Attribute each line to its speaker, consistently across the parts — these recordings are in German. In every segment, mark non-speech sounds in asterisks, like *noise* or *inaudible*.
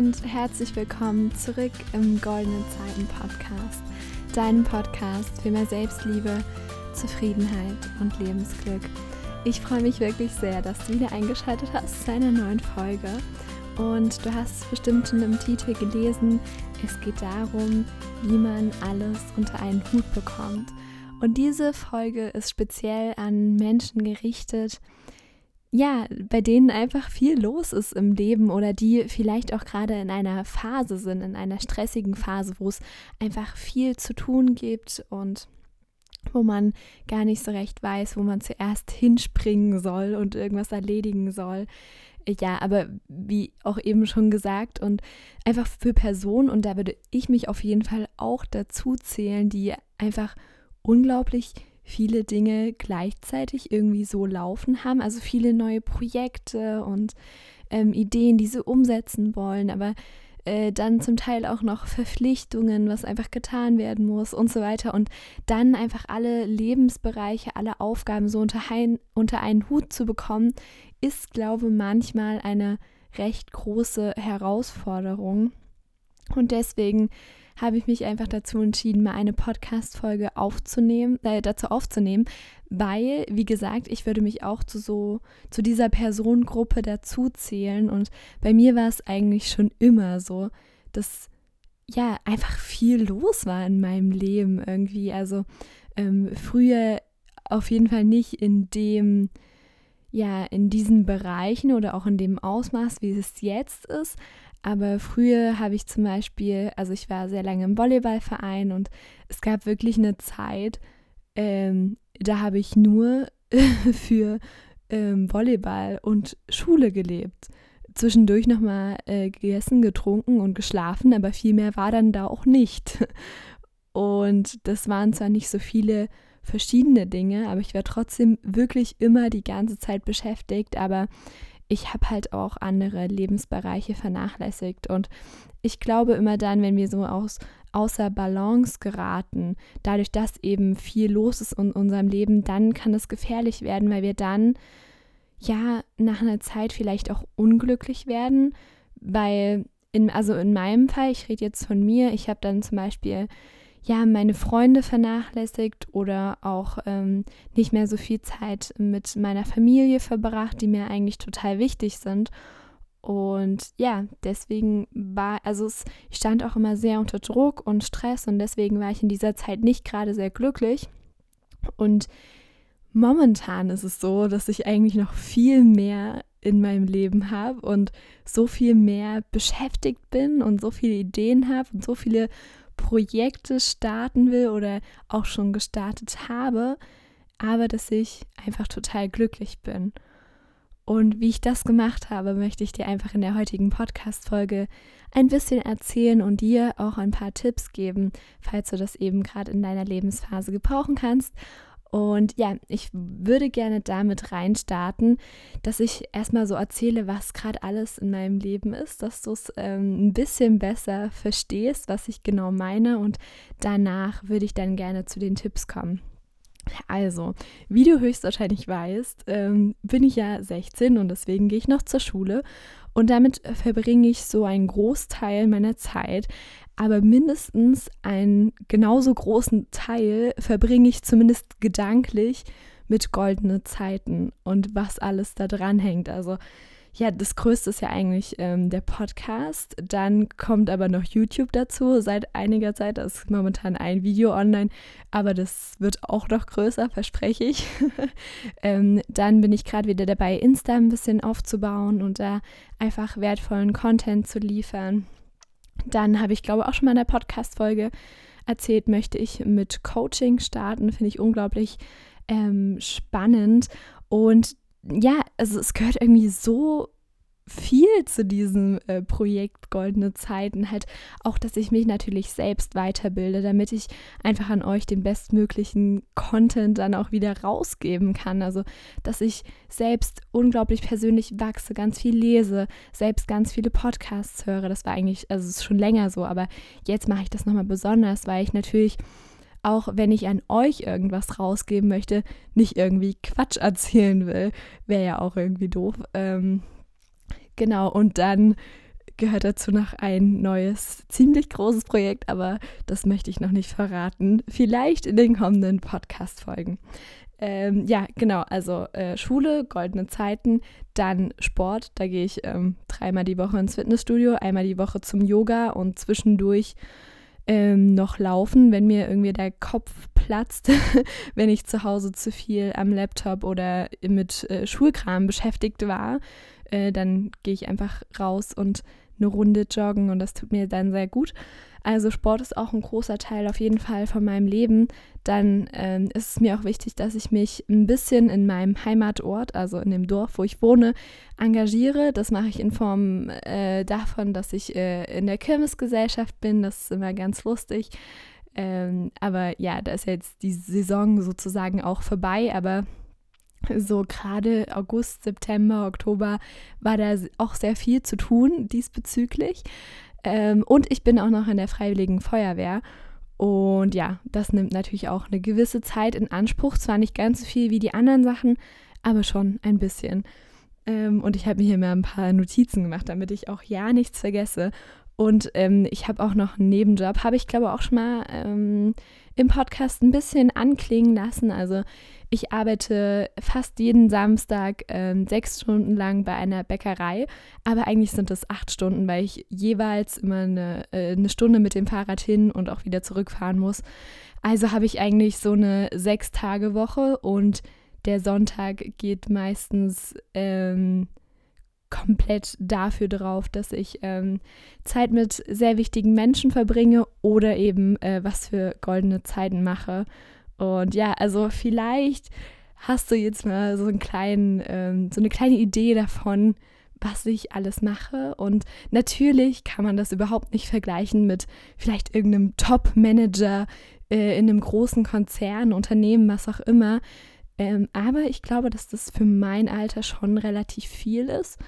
Speaker 1: Und herzlich willkommen zurück im Goldenen Zeiten Podcast, deinem Podcast für mehr Selbstliebe, Zufriedenheit und Lebensglück. Ich freue mich wirklich sehr, dass du wieder eingeschaltet hast zu einer neuen Folge. Und du hast es bestimmt schon im Titel gelesen. Es geht darum, wie man alles unter einen Hut bekommt. Und diese Folge ist speziell an Menschen gerichtet, ja, bei denen einfach viel los ist im Leben oder die vielleicht auch gerade in einer Phase sind, in einer stressigen Phase, wo es einfach viel zu tun gibt und wo man gar nicht so recht weiß, wo man zuerst hinspringen soll und irgendwas erledigen soll. Ja, aber wie auch eben schon gesagt und einfach für Personen, und da würde ich mich auf jeden Fall auch dazu zählen, die einfach unglaublich viele Dinge gleichzeitig irgendwie so laufen haben. Also viele neue Projekte und ähm, Ideen, die sie umsetzen wollen, aber äh, dann zum Teil auch noch Verpflichtungen, was einfach getan werden muss und so weiter. Und dann einfach alle Lebensbereiche, alle Aufgaben so unter, ein, unter einen Hut zu bekommen, ist, glaube ich, manchmal eine recht große Herausforderung. Und deswegen habe ich mich einfach dazu entschieden, mal eine Podcast-Folge aufzunehmen, äh, dazu aufzunehmen, weil, wie gesagt, ich würde mich auch zu so, zu dieser Personengruppe dazu zählen. Und bei mir war es eigentlich schon immer so, dass ja einfach viel los war in meinem Leben irgendwie. Also ähm, früher auf jeden Fall nicht in dem, ja, in diesen Bereichen oder auch in dem Ausmaß, wie es jetzt ist. Aber früher habe ich zum Beispiel, also ich war sehr lange im Volleyballverein und es gab wirklich eine Zeit, ähm, da habe ich nur *laughs* für ähm, Volleyball und Schule gelebt. Zwischendurch nochmal äh, gegessen, getrunken und geschlafen, aber viel mehr war dann da auch nicht. *laughs* Und das waren zwar nicht so viele verschiedene Dinge, aber ich war trotzdem wirklich immer die ganze Zeit beschäftigt. Aber ich habe halt auch andere Lebensbereiche vernachlässigt. Und ich glaube immer dann, wenn wir so aus, außer Balance geraten, dadurch, dass eben viel los ist in unserem Leben, dann kann es gefährlich werden, weil wir dann ja nach einer Zeit vielleicht auch unglücklich werden, weil in, also in meinem Fall, ich rede jetzt von mir, ich habe dann zum Beispiel ja, meine Freunde vernachlässigt oder auch ähm, nicht mehr so viel Zeit mit meiner Familie verbracht, die mir eigentlich total wichtig sind. Und ja, deswegen war, also es stand auch immer sehr unter Druck und Stress und deswegen war ich in dieser Zeit nicht gerade sehr glücklich. Und momentan ist es so, dass ich eigentlich noch viel mehr in meinem Leben habe und so viel mehr beschäftigt bin und so viele Ideen habe und so viele Projekte starten will oder auch schon gestartet habe, aber dass ich einfach total glücklich bin. Und wie ich das gemacht habe, möchte ich dir einfach in der heutigen Podcast-Folge ein bisschen erzählen und dir auch ein paar Tipps geben, falls du das eben gerade in deiner Lebensphase gebrauchen kannst. Und ja, ich würde gerne damit reinstarten, dass ich erstmal so erzähle, was gerade alles in meinem Leben ist, dass du es ähm, ein bisschen besser verstehst, was ich genau meine. Und danach würde ich dann gerne zu den Tipps kommen. Also, wie du höchstwahrscheinlich weißt, ähm, bin ich ja 16 und deswegen gehe ich noch zur Schule. Und damit verbringe ich so einen Großteil meiner Zeit aber mindestens einen genauso großen Teil verbringe ich zumindest gedanklich mit goldene Zeiten und was alles da dran hängt. Also ja, das Größte ist ja eigentlich ähm, der Podcast. Dann kommt aber noch YouTube dazu. Seit einiger Zeit da ist momentan ein Video online, aber das wird auch noch größer, verspreche ich. *laughs* ähm, dann bin ich gerade wieder dabei, Insta ein bisschen aufzubauen und da einfach wertvollen Content zu liefern. Dann habe ich, glaube ich, auch schon mal in der Podcast-Folge erzählt, möchte ich mit Coaching starten. Finde ich unglaublich ähm, spannend. Und ja, also es gehört irgendwie so viel zu diesem äh, Projekt Goldene Zeiten. Halt auch, dass ich mich natürlich selbst weiterbilde, damit ich einfach an euch den bestmöglichen Content dann auch wieder rausgeben kann. Also, dass ich selbst unglaublich persönlich wachse, ganz viel lese, selbst ganz viele Podcasts höre. Das war eigentlich, also es ist schon länger so, aber jetzt mache ich das nochmal besonders, weil ich natürlich auch wenn ich an euch irgendwas rausgeben möchte, nicht irgendwie Quatsch erzählen will. Wäre ja auch irgendwie doof. Ähm, Genau, und dann gehört dazu noch ein neues, ziemlich großes Projekt, aber das möchte ich noch nicht verraten. Vielleicht in den kommenden Podcast-Folgen. Ähm, ja, genau, also äh, Schule, goldene Zeiten, dann Sport, da gehe ich ähm, dreimal die Woche ins Fitnessstudio, einmal die Woche zum Yoga und zwischendurch ähm, noch laufen, wenn mir irgendwie der Kopf platzt, *laughs* wenn ich zu Hause zu viel am Laptop oder mit äh, Schulkram beschäftigt war, äh, dann gehe ich einfach raus und eine Runde joggen und das tut mir dann sehr gut. Also Sport ist auch ein großer Teil auf jeden Fall von meinem Leben. Dann ähm, ist es mir auch wichtig, dass ich mich ein bisschen in meinem Heimatort, also in dem Dorf, wo ich wohne, engagiere. Das mache ich in Form äh, davon, dass ich äh, in der Kirmesgesellschaft bin. Das ist immer ganz lustig. Ähm, aber ja, da ist jetzt die Saison sozusagen auch vorbei. Aber so gerade August, September, Oktober war da auch sehr viel zu tun diesbezüglich. Ähm, und ich bin auch noch in der Freiwilligen Feuerwehr. Und ja, das nimmt natürlich auch eine gewisse Zeit in Anspruch. Zwar nicht ganz so viel wie die anderen Sachen, aber schon ein bisschen. Ähm, und ich habe mir hier mal ein paar Notizen gemacht, damit ich auch ja nichts vergesse. Und ähm, ich habe auch noch einen Nebenjob, habe ich glaube auch schon mal ähm, im Podcast ein bisschen anklingen lassen. Also ich arbeite fast jeden Samstag ähm, sechs Stunden lang bei einer Bäckerei, aber eigentlich sind es acht Stunden, weil ich jeweils immer eine, äh, eine Stunde mit dem Fahrrad hin und auch wieder zurückfahren muss. Also habe ich eigentlich so eine Sechs-Tage-Woche und der Sonntag geht meistens ähm, komplett dafür drauf, dass ich ähm, Zeit mit sehr wichtigen Menschen verbringe oder eben äh, was für goldene Zeiten mache. Und ja, also vielleicht hast du jetzt mal so einen kleinen, ähm, so eine kleine Idee davon, was ich alles mache. Und natürlich kann man das überhaupt nicht vergleichen mit vielleicht irgendeinem Top-Manager äh, in einem großen Konzern, Unternehmen, was auch immer. Ähm, aber ich glaube, dass das für mein Alter schon relativ viel ist.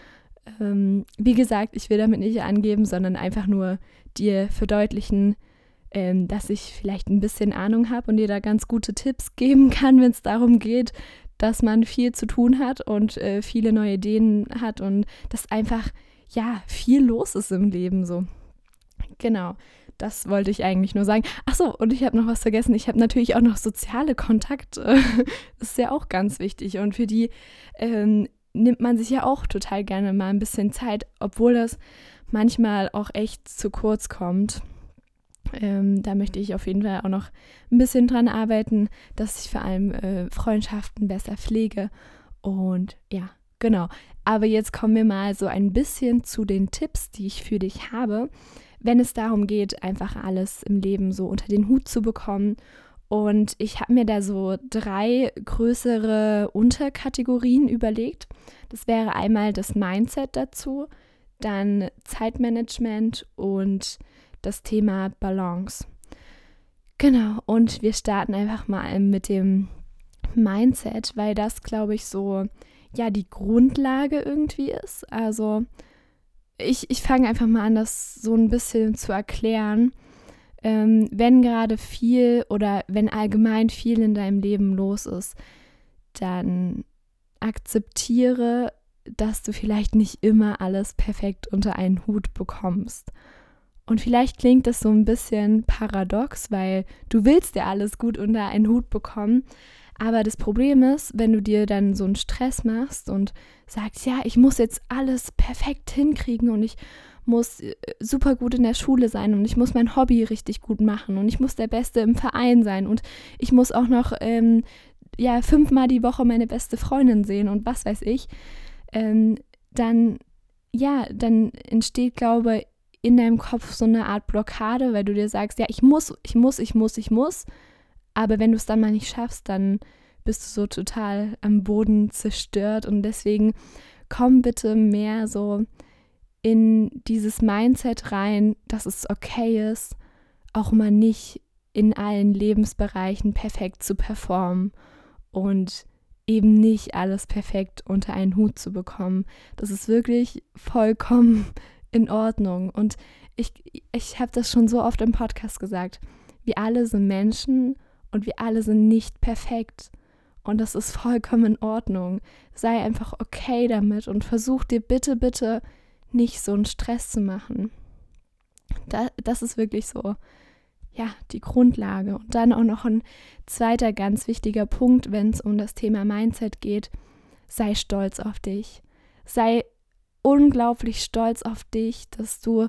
Speaker 1: Ähm, wie gesagt, ich will damit nicht angeben, sondern einfach nur dir verdeutlichen, ähm, dass ich vielleicht ein bisschen Ahnung habe und dir da ganz gute Tipps *laughs* geben kann, wenn es darum geht, dass man viel zu tun hat und äh, viele neue Ideen hat und dass einfach ja viel los ist im Leben so. Genau. Das wollte ich eigentlich nur sagen. Achso, und ich habe noch was vergessen. Ich habe natürlich auch noch soziale Kontakte. *laughs* das ist ja auch ganz wichtig. Und für die ähm, nimmt man sich ja auch total gerne mal ein bisschen Zeit, obwohl das manchmal auch echt zu kurz kommt. Ähm, da möchte ich auf jeden Fall auch noch ein bisschen dran arbeiten, dass ich vor allem äh, Freundschaften besser pflege. Und ja, genau. Aber jetzt kommen wir mal so ein bisschen zu den Tipps, die ich für dich habe wenn es darum geht, einfach alles im Leben so unter den Hut zu bekommen. Und ich habe mir da so drei größere Unterkategorien überlegt. Das wäre einmal das Mindset dazu, dann Zeitmanagement und das Thema Balance. Genau, und wir starten einfach mal mit dem Mindset, weil das, glaube ich, so ja die Grundlage irgendwie ist. Also ich, ich fange einfach mal an, das so ein bisschen zu erklären. Ähm, wenn gerade viel oder wenn allgemein viel in deinem Leben los ist, dann akzeptiere, dass du vielleicht nicht immer alles perfekt unter einen Hut bekommst. Und vielleicht klingt das so ein bisschen paradox, weil du willst ja alles gut unter einen Hut bekommen, aber das Problem ist, wenn du dir dann so einen Stress machst und sagst, ja, ich muss jetzt alles perfekt hinkriegen und ich muss äh, super gut in der Schule sein und ich muss mein Hobby richtig gut machen und ich muss der Beste im Verein sein und ich muss auch noch ähm, ja fünfmal die Woche meine beste Freundin sehen und was weiß ich, ähm, dann ja, dann entsteht, glaube ich, in deinem Kopf so eine Art Blockade, weil du dir sagst, ja, ich muss, ich muss, ich muss, ich muss. Aber wenn du es dann mal nicht schaffst, dann bist du so total am Boden zerstört. Und deswegen komm bitte mehr so in dieses Mindset rein, dass es okay ist, auch mal nicht in allen Lebensbereichen perfekt zu performen und eben nicht alles perfekt unter einen Hut zu bekommen. Das ist wirklich vollkommen *laughs* in Ordnung. Und ich, ich habe das schon so oft im Podcast gesagt. Wir alle sind Menschen und wir alle sind nicht perfekt. Und das ist vollkommen in Ordnung. Sei einfach okay damit und versuch dir bitte, bitte nicht so einen Stress zu machen. Da, das ist wirklich so, ja, die Grundlage. Und dann auch noch ein zweiter ganz wichtiger Punkt, wenn es um das Thema Mindset geht. Sei stolz auf dich. Sei unglaublich stolz auf dich, dass du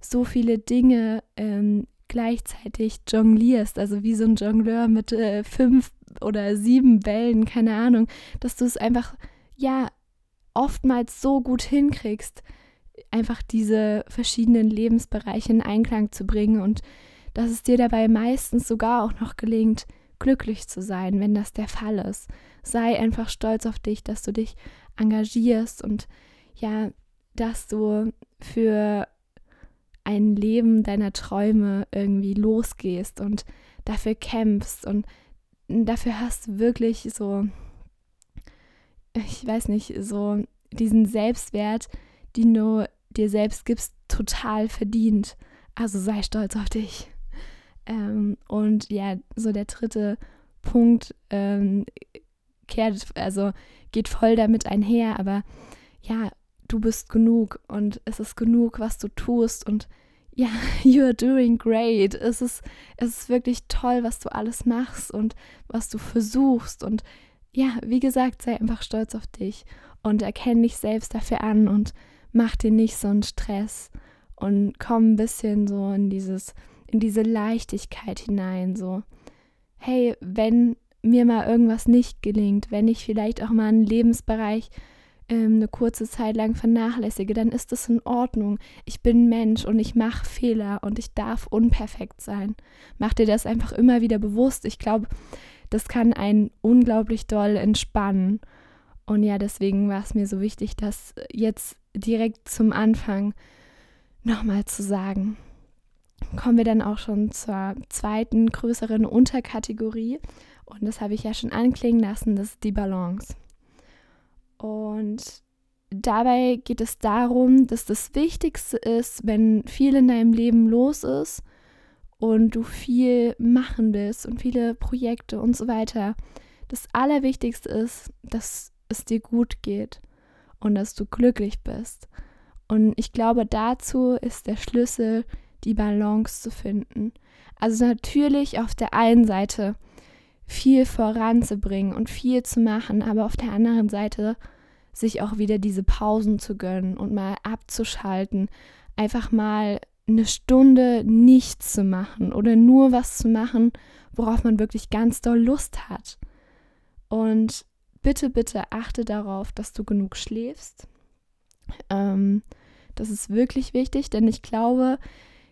Speaker 1: so viele Dinge ähm, gleichzeitig jonglierst, also wie so ein Jongleur mit äh, fünf oder sieben Bällen, keine Ahnung, dass du es einfach, ja, oftmals so gut hinkriegst, einfach diese verschiedenen Lebensbereiche in Einklang zu bringen und dass es dir dabei meistens sogar auch noch gelingt, glücklich zu sein, wenn das der Fall ist. Sei einfach stolz auf dich, dass du dich engagierst und ja, dass du für ein Leben deiner Träume irgendwie losgehst und dafür kämpfst und dafür hast wirklich so, ich weiß nicht, so diesen Selbstwert, den du dir selbst gibst, total verdient. Also sei stolz auf dich. Ähm, und ja, so der dritte Punkt ähm, kehrt, also geht voll damit einher, aber ja, du bist genug und es ist genug, was du tust und ja, *laughs* you're doing great. Es ist, es ist wirklich toll, was du alles machst und was du versuchst. Und ja, wie gesagt, sei einfach stolz auf dich und erkenne dich selbst dafür an und mach dir nicht so einen Stress und komm ein bisschen so in dieses, in diese Leichtigkeit hinein. So, hey, wenn mir mal irgendwas nicht gelingt, wenn ich vielleicht auch mal einen Lebensbereich ähm, eine kurze Zeit lang vernachlässige, dann ist das in Ordnung. Ich bin Mensch und ich mache Fehler und ich darf unperfekt sein. Mach dir das einfach immer wieder bewusst. Ich glaube, das kann einen unglaublich doll entspannen. Und ja, deswegen war es mir so wichtig, das jetzt direkt zum Anfang nochmal zu sagen. Kommen wir dann auch schon zur zweiten größeren Unterkategorie. Und das habe ich ja schon anklingen lassen, das ist die Balance. Und dabei geht es darum, dass das Wichtigste ist, wenn viel in deinem Leben los ist und du viel machen willst und viele Projekte und so weiter. Das Allerwichtigste ist, dass es dir gut geht und dass du glücklich bist. Und ich glaube, dazu ist der Schlüssel, die Balance zu finden. Also natürlich auf der einen Seite viel voranzubringen und viel zu machen, aber auf der anderen Seite sich auch wieder diese Pausen zu gönnen und mal abzuschalten, einfach mal eine Stunde nichts zu machen oder nur was zu machen, worauf man wirklich ganz doll Lust hat. Und bitte, bitte achte darauf, dass du genug schläfst. Ähm, das ist wirklich wichtig, denn ich glaube,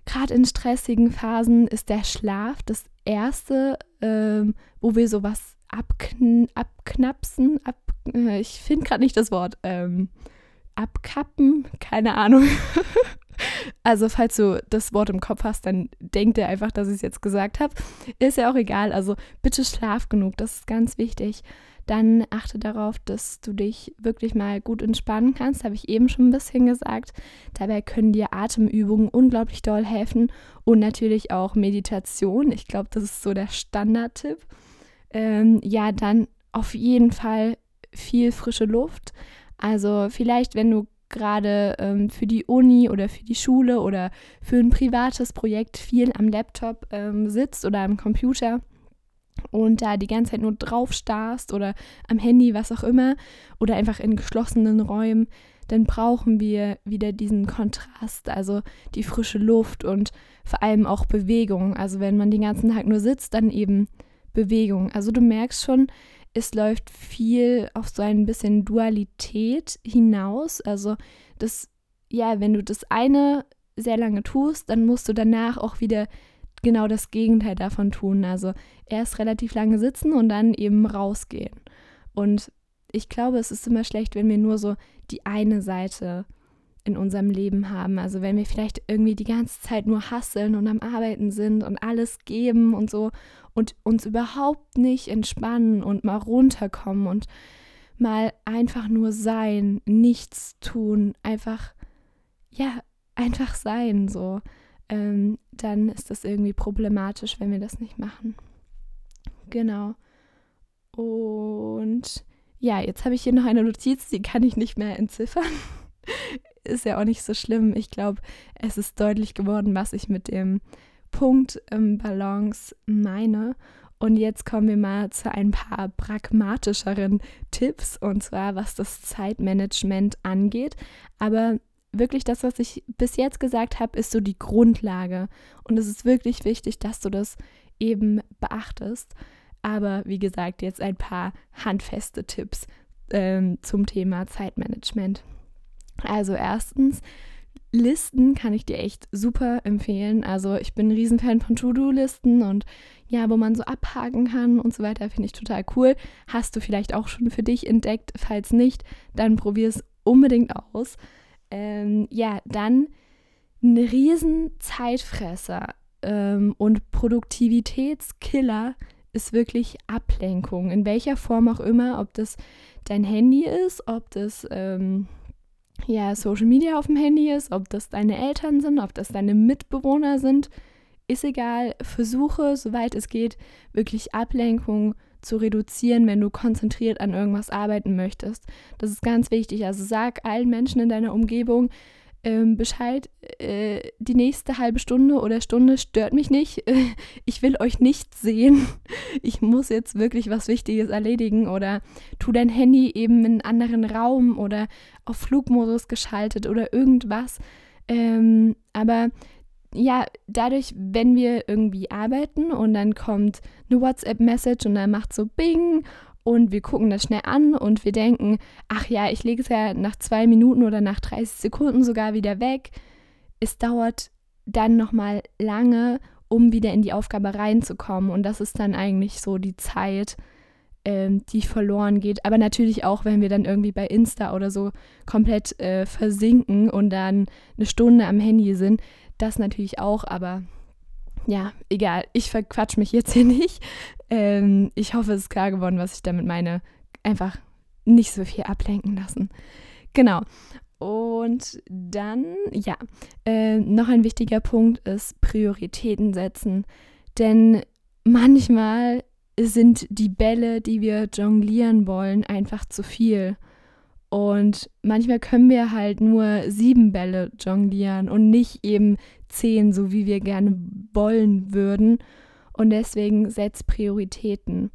Speaker 1: gerade in stressigen Phasen ist der Schlaf das Erste, ähm, wo wir sowas abkn abknapsen, ab, äh, ich finde gerade nicht das Wort, ähm, abkappen, keine Ahnung. *laughs* also falls du das Wort im Kopf hast, dann denk dir einfach, dass ich es jetzt gesagt habe. Ist ja auch egal, also bitte schlaf genug, das ist ganz wichtig dann achte darauf, dass du dich wirklich mal gut entspannen kannst, habe ich eben schon ein bisschen gesagt. Dabei können dir Atemübungen unglaublich doll helfen und natürlich auch Meditation. Ich glaube, das ist so der Standardtipp. Ähm, ja, dann auf jeden Fall viel frische Luft. Also vielleicht, wenn du gerade ähm, für die Uni oder für die Schule oder für ein privates Projekt viel am Laptop ähm, sitzt oder am Computer, und da die ganze Zeit nur drauf starrst oder am Handy, was auch immer, oder einfach in geschlossenen Räumen, dann brauchen wir wieder diesen Kontrast, also die frische Luft und vor allem auch Bewegung. Also wenn man den ganzen Tag nur sitzt, dann eben Bewegung. Also du merkst schon, es läuft viel auf so ein bisschen Dualität hinaus. Also das, ja, wenn du das eine sehr lange tust, dann musst du danach auch wieder genau das Gegenteil davon tun. Also erst relativ lange sitzen und dann eben rausgehen. Und ich glaube, es ist immer schlecht, wenn wir nur so die eine Seite in unserem Leben haben. Also wenn wir vielleicht irgendwie die ganze Zeit nur hasseln und am Arbeiten sind und alles geben und so und uns überhaupt nicht entspannen und mal runterkommen und mal einfach nur sein, nichts tun, einfach, ja, einfach sein so ähm, dann ist das irgendwie problematisch, wenn wir das nicht machen. Genau. Und ja, jetzt habe ich hier noch eine Notiz, die kann ich nicht mehr entziffern. Ist ja auch nicht so schlimm. Ich glaube, es ist deutlich geworden, was ich mit dem Punkt ähm, Balance meine. Und jetzt kommen wir mal zu ein paar pragmatischeren Tipps, und zwar was das Zeitmanagement angeht. Aber wirklich das, was ich bis jetzt gesagt habe, ist so die Grundlage. Und es ist wirklich wichtig, dass du das eben beachtest. Aber wie gesagt, jetzt ein paar handfeste Tipps ähm, zum Thema Zeitmanagement. Also erstens, Listen kann ich dir echt super empfehlen. Also ich bin ein Riesenfan von To-Do-Listen und ja, wo man so abhaken kann und so weiter, finde ich total cool. Hast du vielleicht auch schon für dich entdeckt? Falls nicht, dann probier es unbedingt aus. Ähm, ja, dann ein riesen Zeitfresser ähm, und Produktivitätskiller ist wirklich Ablenkung, in welcher Form auch immer, ob das dein Handy ist, ob das ähm, ja, Social Media auf dem Handy ist, ob das deine Eltern sind, ob das deine Mitbewohner sind, ist egal. Versuche, soweit es geht, wirklich Ablenkung zu reduzieren, wenn du konzentriert an irgendwas arbeiten möchtest. Das ist ganz wichtig. Also sag allen Menschen in deiner Umgebung, ähm, Bescheid, äh, die nächste halbe Stunde oder Stunde stört mich nicht. *laughs* ich will euch nicht sehen. *laughs* Ich muss jetzt wirklich was Wichtiges erledigen oder tu dein Handy eben in einen anderen Raum oder auf Flugmodus geschaltet oder irgendwas. Ähm, aber ja, dadurch, wenn wir irgendwie arbeiten und dann kommt eine WhatsApp-Message und dann macht so Bing und wir gucken das schnell an und wir denken, ach ja, ich lege es ja nach zwei Minuten oder nach 30 Sekunden sogar wieder weg. Es dauert dann nochmal lange, um wieder in die Aufgabe reinzukommen. Und das ist dann eigentlich so die Zeit, ähm, die verloren geht. Aber natürlich auch, wenn wir dann irgendwie bei Insta oder so komplett äh, versinken und dann eine Stunde am Handy sind. Das natürlich auch, aber ja, egal, ich verquatsch mich jetzt hier *laughs* nicht. Ähm, ich hoffe, es ist klar geworden, was ich damit meine. Einfach nicht so viel ablenken lassen. Genau. Und dann, ja, äh, noch ein wichtiger Punkt ist Prioritäten setzen. Denn manchmal sind die Bälle, die wir jonglieren wollen, einfach zu viel. Und manchmal können wir halt nur sieben Bälle jonglieren und nicht eben zehn, so wie wir gerne wollen würden. Und deswegen setz Prioritäten.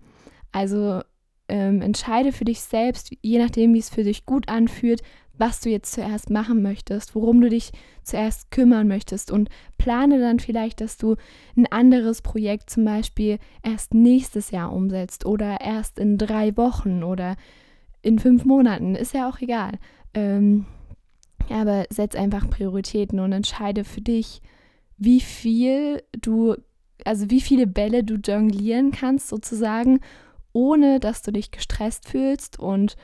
Speaker 1: Also ähm, entscheide für dich selbst, je nachdem, wie es für dich gut anfühlt, was du jetzt zuerst machen möchtest, worum du dich zuerst kümmern möchtest und plane dann vielleicht, dass du ein anderes Projekt zum Beispiel erst nächstes Jahr umsetzt oder erst in drei Wochen oder in fünf Monaten, ist ja auch egal. Ähm, aber setz einfach Prioritäten und entscheide für dich, wie viel du, also wie viele Bälle du jonglieren kannst sozusagen, ohne dass du dich gestresst fühlst und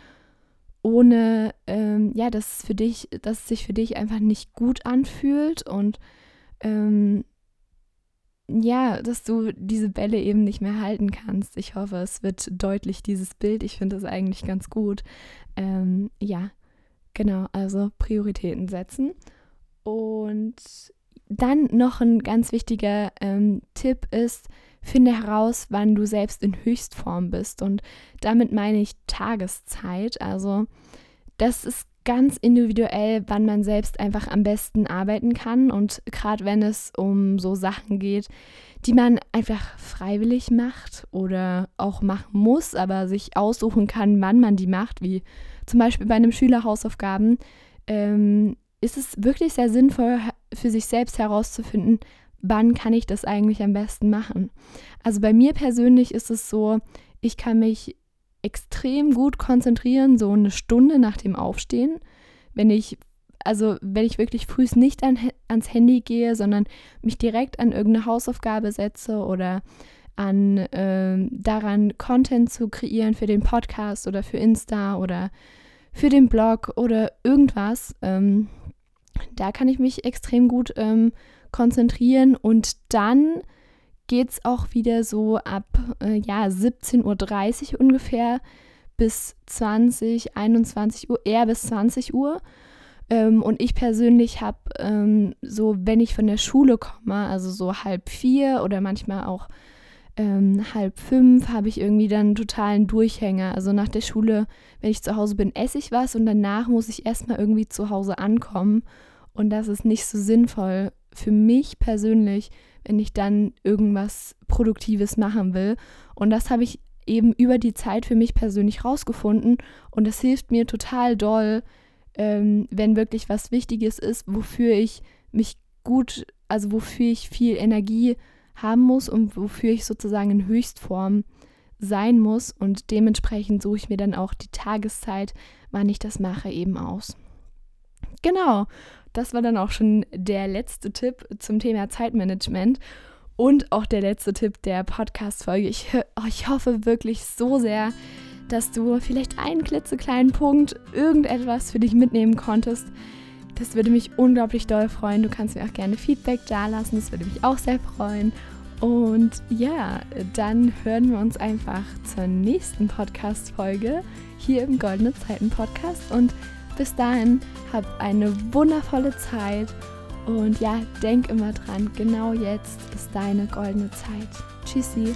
Speaker 1: ohne, ähm, ja, dass für dich, dass es sich für dich einfach nicht gut anfühlt und ähm, ja, dass du diese Bälle eben nicht mehr halten kannst. Ich hoffe, es wird deutlich, dieses Bild. Ich finde es eigentlich ganz gut. Ähm, ja, genau, also Prioritäten setzen. Und dann noch ein ganz wichtiger ähm, Tipp ist, finde heraus, wann du selbst in Höchstform bist. Und damit meine ich Tageszeit. Also das ist ganz individuell, wann man selbst einfach am besten arbeiten kann. Und gerade wenn es um so Sachen geht, die man einfach freiwillig macht oder auch machen muss, aber sich aussuchen kann, wann man die macht, wie zum Beispiel bei einem Schülerhausaufgaben, ähm, ist es wirklich sehr sinnvoll, für sich selbst herauszufinden, wann kann ich das eigentlich am besten machen. Also bei mir persönlich ist es so, ich kann mich extrem gut konzentrieren, so eine Stunde nach dem Aufstehen. Wenn ich, also wenn ich wirklich früh nicht an, ans Handy gehe, sondern mich direkt an irgendeine Hausaufgabe setze oder an äh, daran Content zu kreieren für den Podcast oder für Insta oder für den Blog oder irgendwas, ähm, da kann ich mich extrem gut ähm, konzentrieren und dann geht es auch wieder so ab äh, ja, 17.30 Uhr ungefähr bis 20, 21 Uhr, eher bis 20 Uhr. Ähm, und ich persönlich habe ähm, so, wenn ich von der Schule komme, also so halb vier oder manchmal auch ähm, halb fünf habe ich irgendwie dann einen totalen Durchhänger. Also nach der Schule, wenn ich zu Hause bin, esse ich was und danach muss ich erstmal irgendwie zu Hause ankommen. Und das ist nicht so sinnvoll für mich persönlich, wenn ich dann irgendwas Produktives machen will. Und das habe ich eben über die Zeit für mich persönlich rausgefunden. Und das hilft mir total doll, ähm, wenn wirklich was Wichtiges ist, wofür ich mich gut, also wofür ich viel Energie haben muss und wofür ich sozusagen in Höchstform sein muss. Und dementsprechend suche ich mir dann auch die Tageszeit, wann ich das mache, eben aus. Genau, das war dann auch schon der letzte Tipp zum Thema Zeitmanagement und auch der letzte Tipp der Podcast-Folge. Ich, oh, ich hoffe wirklich so sehr, dass du vielleicht einen klitzekleinen Punkt, irgendetwas für dich mitnehmen konntest. Das würde mich unglaublich doll freuen. Du kannst mir auch gerne Feedback dalassen. Das würde mich auch sehr freuen. Und ja, dann hören wir uns einfach zur nächsten Podcast-Folge hier im Goldene Zeiten Podcast. Und bis dahin, hab eine wundervolle Zeit. Und ja, denk immer dran, genau jetzt ist deine goldene Zeit. Tschüssi.